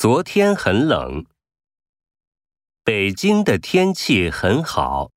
昨天很冷。北京的天气很好。